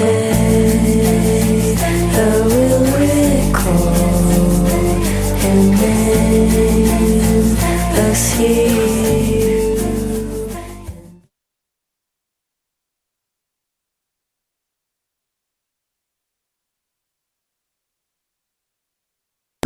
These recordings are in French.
wanted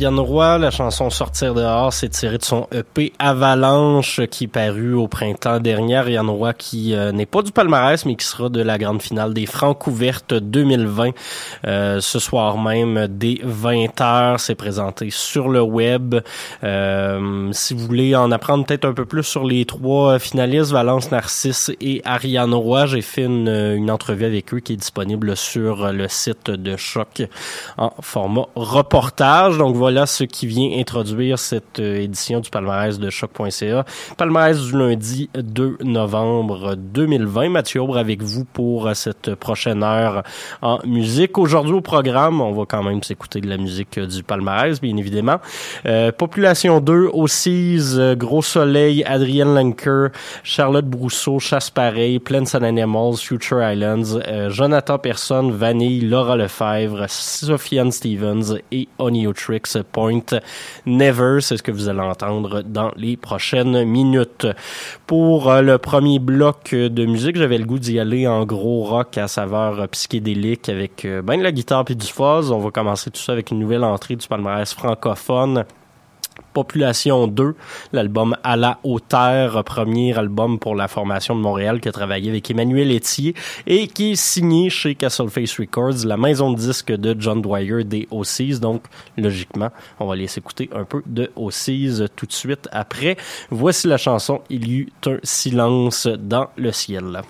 Ariane Roy, la chanson Sortir dehors, c'est tiré de son EP Avalanche qui est paru au printemps dernier. Ariane Roy qui euh, n'est pas du palmarès mais qui sera de la grande finale des Francs ouvertes 2020. Euh, ce soir même, dès 20h, c'est présenté sur le web. Euh, si vous voulez en apprendre peut-être un peu plus sur les trois finalistes, Valence Narcisse et Ariane Roy, j'ai fait une, une entrevue avec eux qui est disponible sur le site de Choc en format reportage. Donc voilà ce qui vient introduire cette euh, édition du palmarès de choc.ca. Palmarès du lundi 2 novembre 2020. Mathieu Aubre avec vous pour euh, cette prochaine heure en musique. Aujourd'hui au programme, on va quand même s'écouter de la musique euh, du palmarès, bien évidemment. Population 2, Ossies, Gros Soleil, Adrienne Lanker, Charlotte Brousseau, Chasse Pareil, Plants and Animals, Future Islands, Jonathan Person, Vanille, Laura Lefebvre, Sophiane Stevens et Onio Trick Point Never. C'est ce que vous allez entendre dans les prochaines minutes. Pour euh, le premier bloc de musique, j'avais le goût d'y aller en gros rock à saveur psychédélique avec euh, ben de la guitare puis du fuzz. On va commencer tout ça avec une nouvelle entrée du palmarès francophone Population 2, l'album À la hauteur, premier album pour la formation de Montréal qui a travaillé avec Emmanuel Etier et qui est signé chez Castleface Records, la maison de disques de John Dwyer des OCs. Donc, logiquement, on va laisser écouter un peu de OCs tout de suite après. Voici la chanson Il y eut un silence dans le ciel.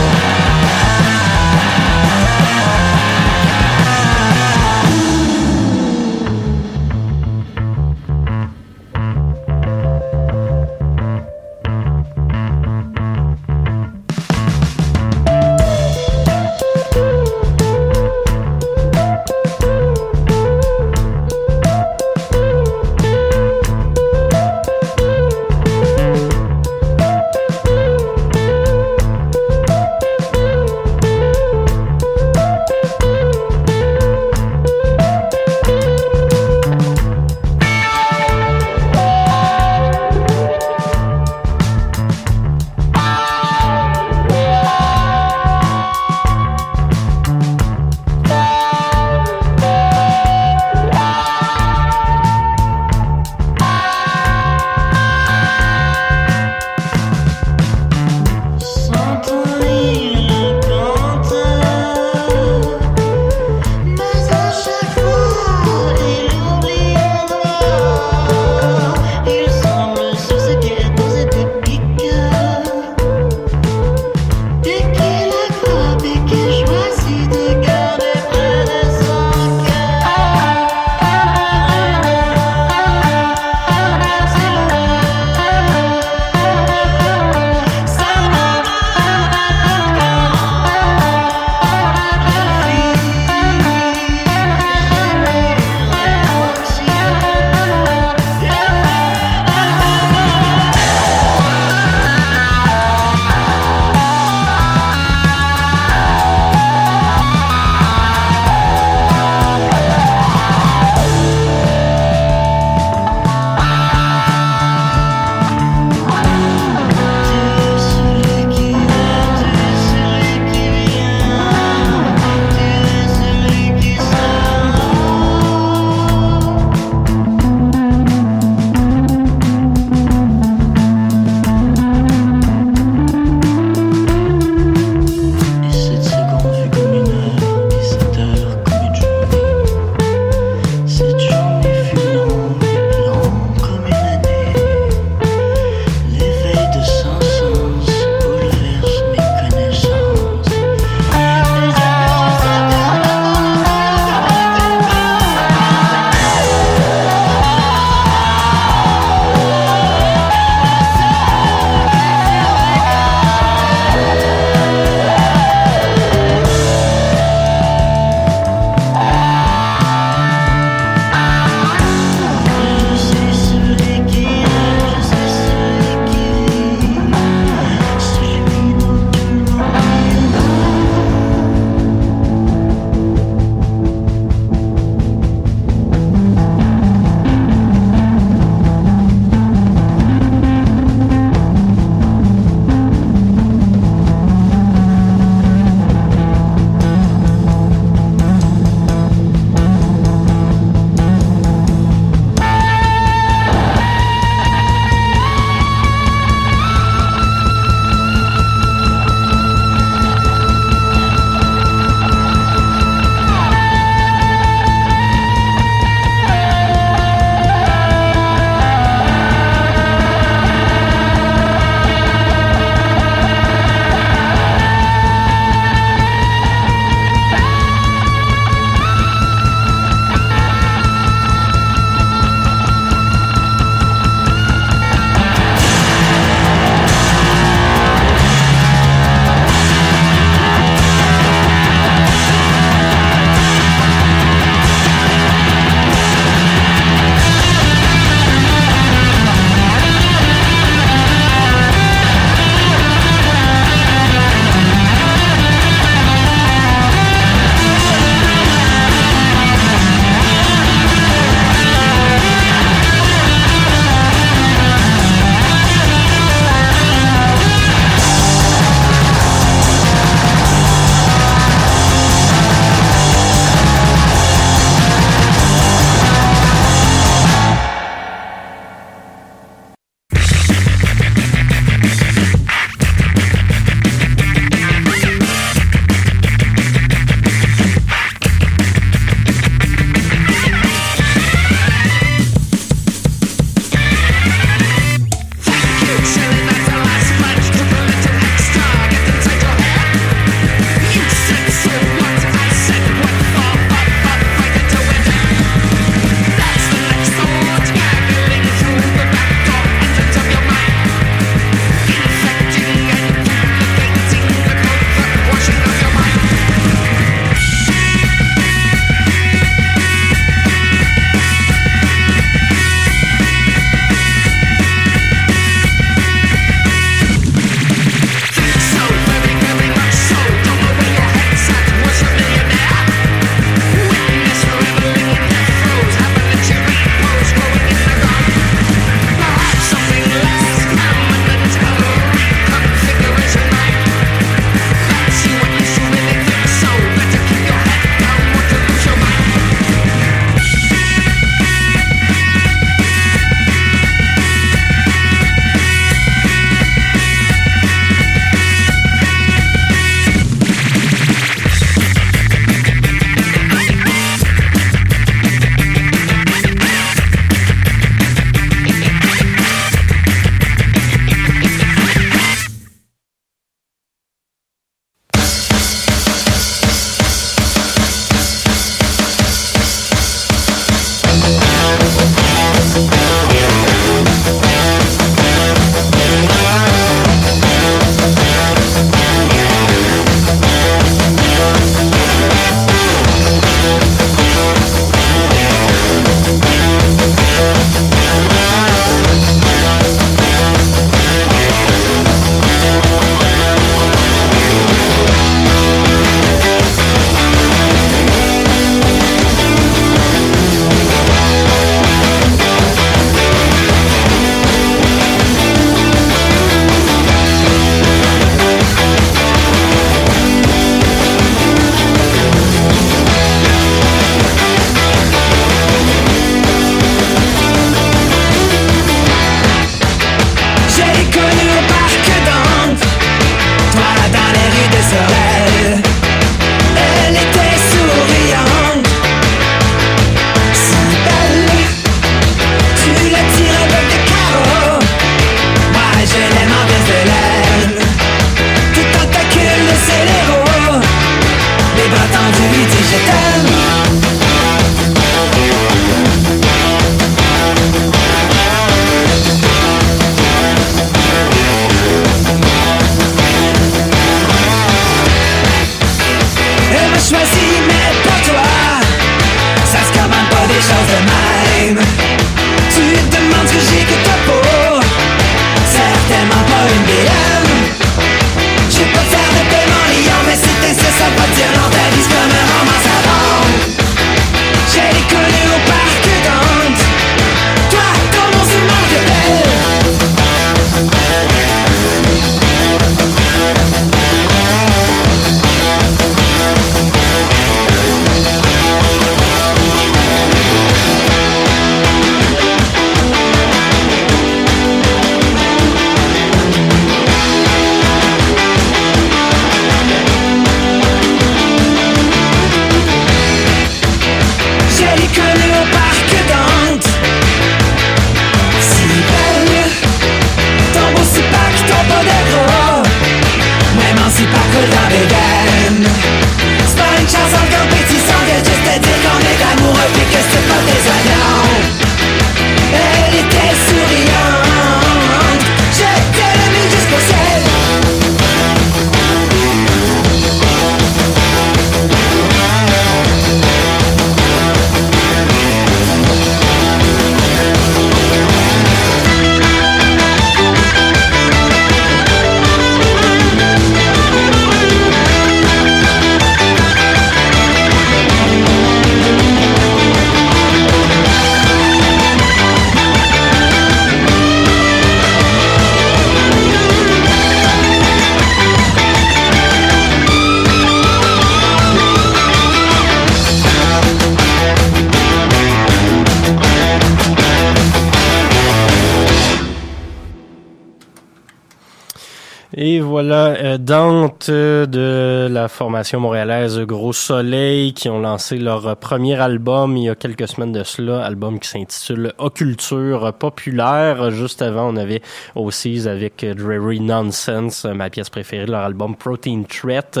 Formation montréalaise Gros Soleil qui ont lancé leur euh, premier album il y a quelques semaines de cela, album qui s'intitule Occulture populaire. Juste avant, on avait aussi avec Dreary Nonsense, ma pièce préférée, leur album Protein Threat.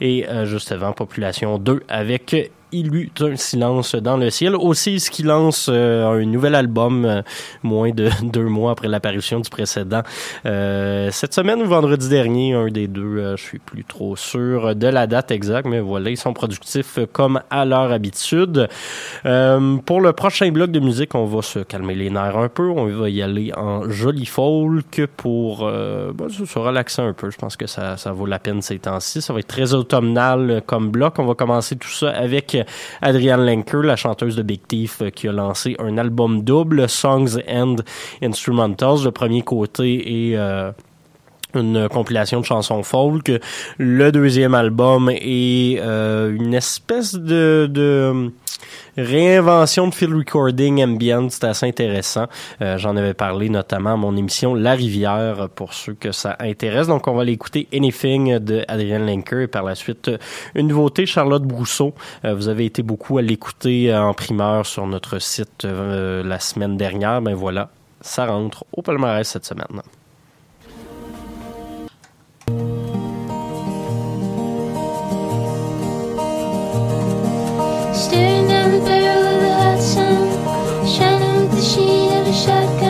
Et euh, juste avant, Population 2 avec il eut un silence dans le ciel. Aussi, ce qui lance euh, un nouvel album euh, moins de deux mois après l'apparition du précédent. Euh, cette semaine ou vendredi dernier, un des deux, euh, je suis plus trop sûr de la date exacte, mais voilà, ils sont productifs comme à leur habitude. Pour le prochain bloc de musique, on va se calmer les nerfs un peu. On va y aller en joli folk pour ben, se relaxer un peu. Je pense que ça, ça vaut la peine ces temps-ci. Ça va être très automnal comme bloc. On va commencer tout ça avec Adrienne Lenker, la chanteuse de Big Thief, euh, qui a lancé un album double, Songs and Instrumentals. Le premier côté est... une compilation de chansons folk. Le deuxième album est euh, une espèce de, de réinvention de field recording ambient. C'est assez intéressant. Euh, J'en avais parlé notamment à mon émission La Rivière pour ceux que ça intéresse. Donc, on va l'écouter Anything de Adrienne Lenker et par la suite euh, une nouveauté, Charlotte Brousseau. Euh, vous avez été beaucoup à l'écouter euh, en primeur sur notre site euh, la semaine dernière. Ben voilà, ça rentre au palmarès cette semaine. Staring down the barrel of the hot sun, shining with the sheen of a shotgun.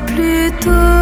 Semblent plutôt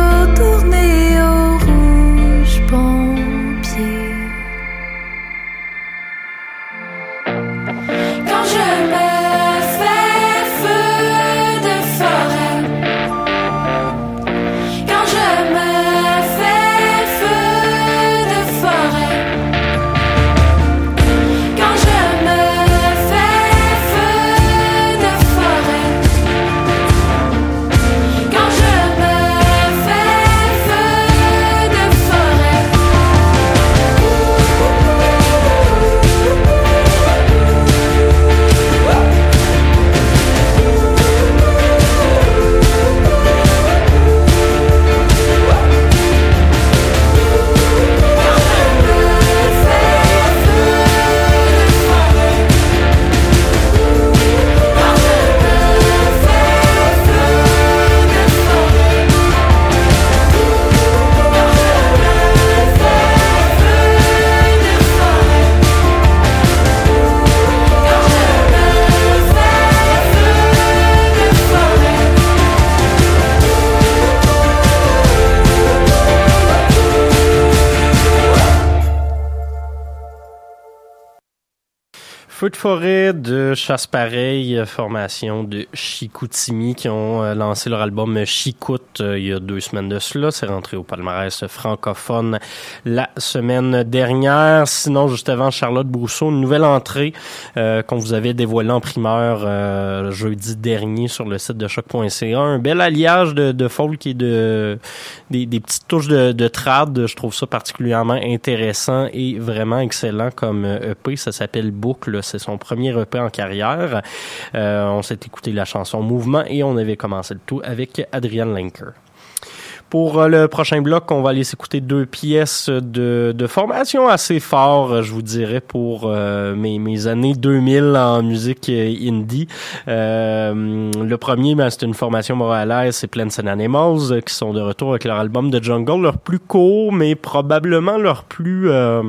Feu de forêt de Chasse Pareil, formation de Chicoutimi qui ont euh, lancé leur album Chicoute euh, il y a deux semaines de cela. C'est rentré au palmarès francophone la semaine dernière. Sinon, juste avant, Charlotte Brousseau, une nouvelle entrée euh, qu'on vous avait dévoilée en primeur euh, jeudi dernier sur le site de choc.ca. Un bel alliage de, de folk et de des, des petites touches de, de trad. Je trouve ça particulièrement intéressant et vraiment excellent comme euh, EP. Ça s'appelle Boucle. Son premier EP en carrière. Euh, on s'est écouté la chanson Mouvement et on avait commencé le tout avec Adrian Lenker. Pour euh, le prochain bloc, on va aller s'écouter deux pièces de, de formation assez fort, je vous dirais, pour euh, mes, années 2000 en musique indie. Euh, le premier, ben, c'est une formation montréalaise, c'est Plants and Animals, qui sont de retour avec leur album de Jungle, leur plus court, mais probablement leur plus... euh,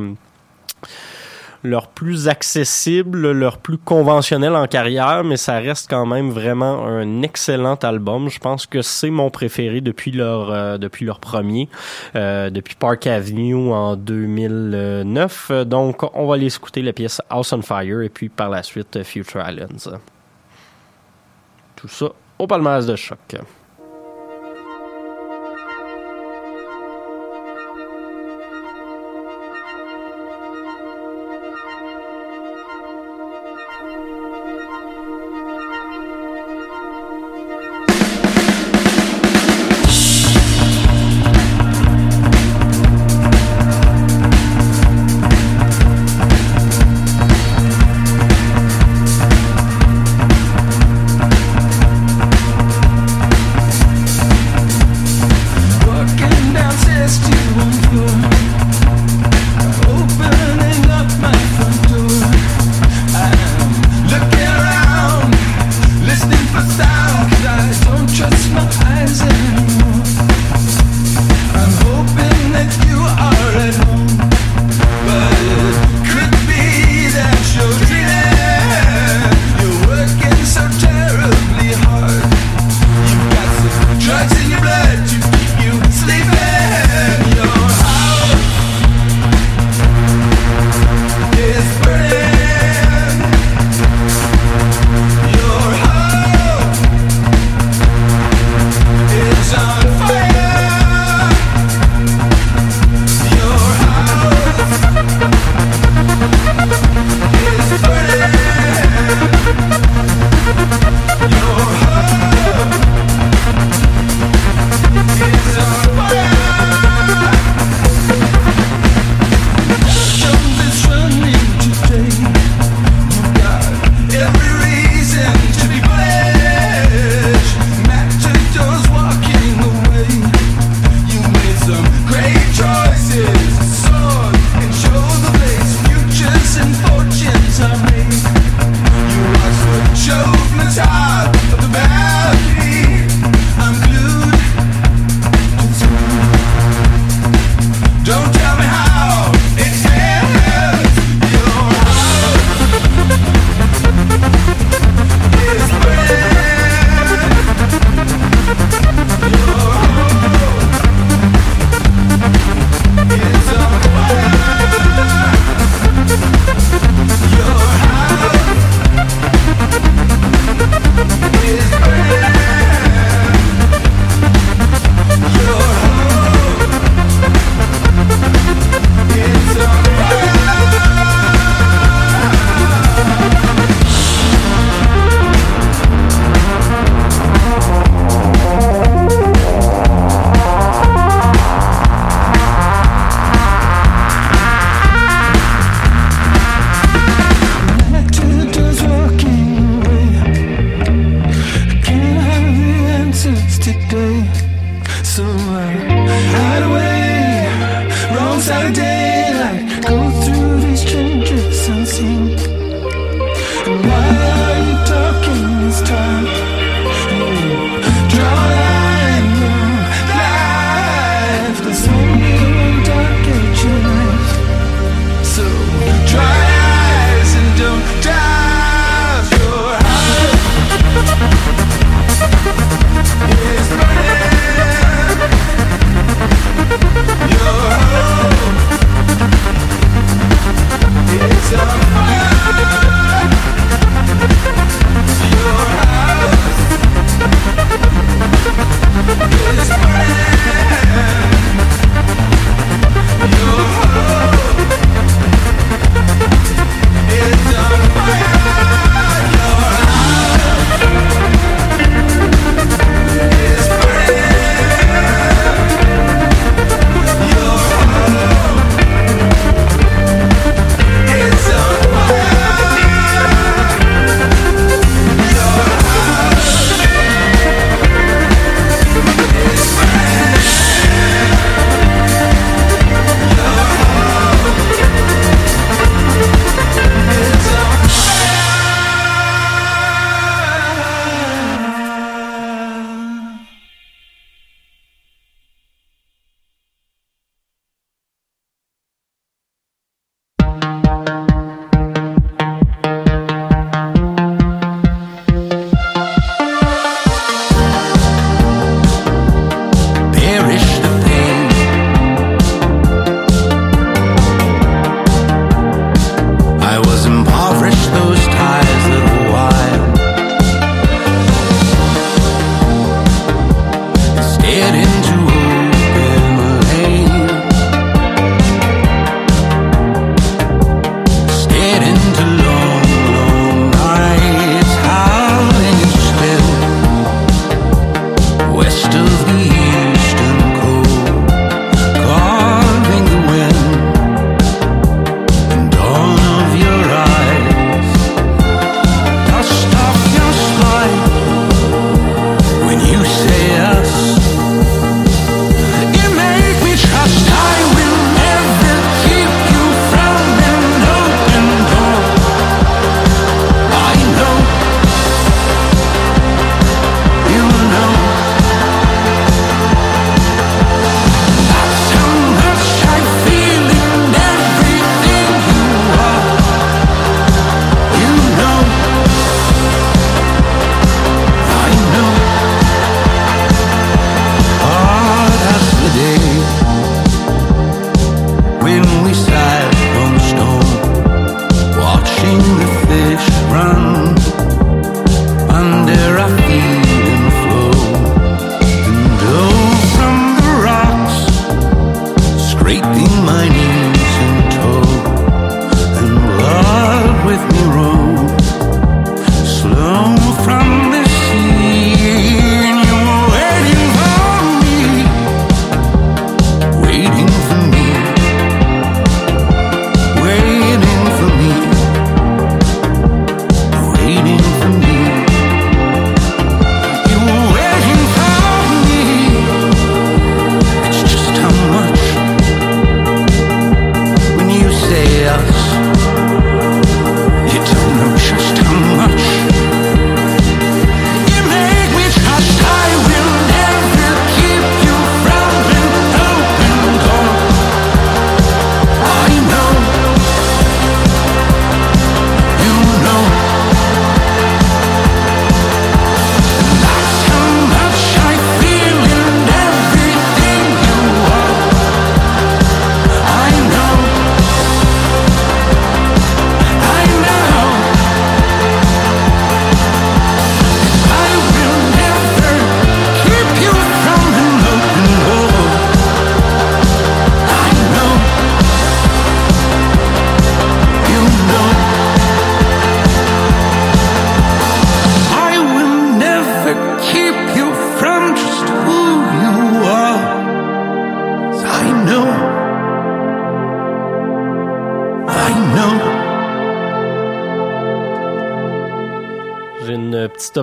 leur plus accessible, leur plus conventionnel en carrière, mais ça reste quand même vraiment un excellent album. Je pense que c'est mon préféré depuis leur euh, depuis leur premier, euh, depuis Park Avenue en 2009. Donc, on va aller écouter la pièce House on Fire et puis par la suite Future Islands. Tout ça au palmarès de choc.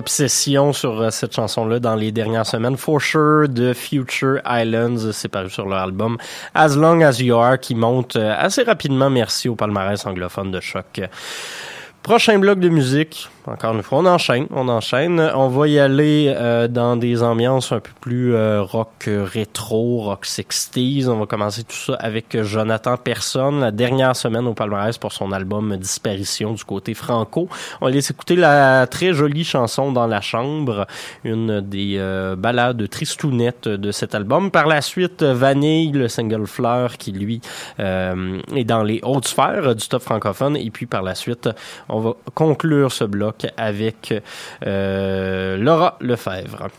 Obsession sur euh, cette chanson-là dans les dernières semaines. For Sure de Future Islands, c'est paru sur leur album As Long As You Are qui monte euh, assez rapidement, merci au palmarès anglophone de choc. Prochain bloc de musique, encore une fois, on enchaîne, on enchaîne. On va y aller euh, dans des ambiances un peu plus euh, rock euh, rétro, rock 60s. On va commencer tout ça avec Jonathan Personne, la dernière semaine au palmarès pour son album Disparition du côté franco. On laisse écouter la très jolie chanson Dans la chambre, une des euh, ballades tristounettes de cet album. Par la suite, Vanille, le single Fleur qui lui euh, est dans les hautes sphères du top francophone. Et puis par la suite, on va conclure ce bloc avec euh, Laura Lefebvre.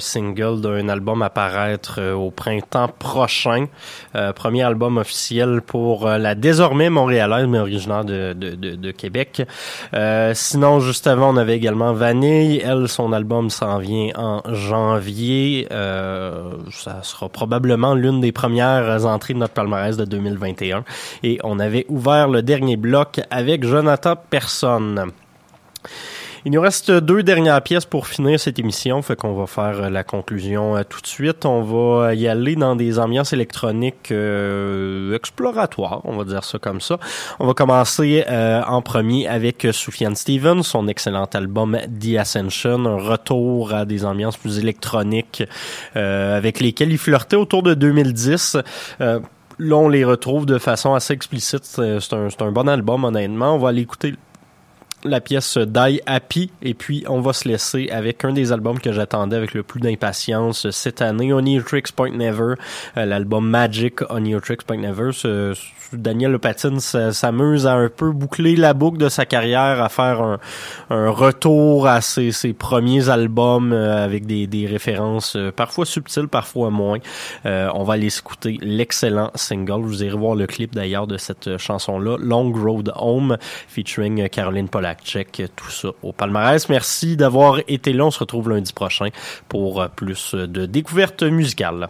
Single d'un album à paraître euh, au printemps prochain. Euh, premier album officiel pour euh, la désormais montréalaise, mais originaire de, de, de, de Québec. Sinon, juste avant, on avait également Vanille. Elle, son album s'en vient en janvier. Ça sera probablement l'une des premières entrées de notre palmarès de 2021. Et on avait ouvert le dernier bloc avec Jonathan Personne. Il nous reste deux dernières pièces pour finir cette émission, fait qu'on va faire euh, la conclusion euh, tout de suite. On va y aller dans des ambiances électroniques euh, exploratoires, on va dire ça comme ça. On va commencer euh, en premier avec Soufiane Stevens, son excellent album The Ascension, un retour à des ambiances plus électroniques euh, avec lesquelles il flirtait autour de 2010. Euh, Là, on les retrouve de façon assez explicite. C'est un, un bon album, honnêtement. On va aller écouter la pièce Die Happy et puis on va se laisser avec un des albums que j'attendais avec le plus d'impatience cette année, On Your Tricks Point Never, euh, l'album Magic On Your Tricks Point Never. Daniel Lepatine s- s'amuse à un peu boucler la boucle de sa carrière, à faire un, retour à ses, premiers albums euh, avec des, références euh, parfois subtiles, parfois moins. On va aller écouter l'excellent single. Vous irez voir le clip d'ailleurs de cette chanson-là, Long Road Home, featuring Caroline Polacek, tout ça au palmarès. Merci d'avoir été là. On se retrouve lundi prochain pour euh, plus de découvertes musicales.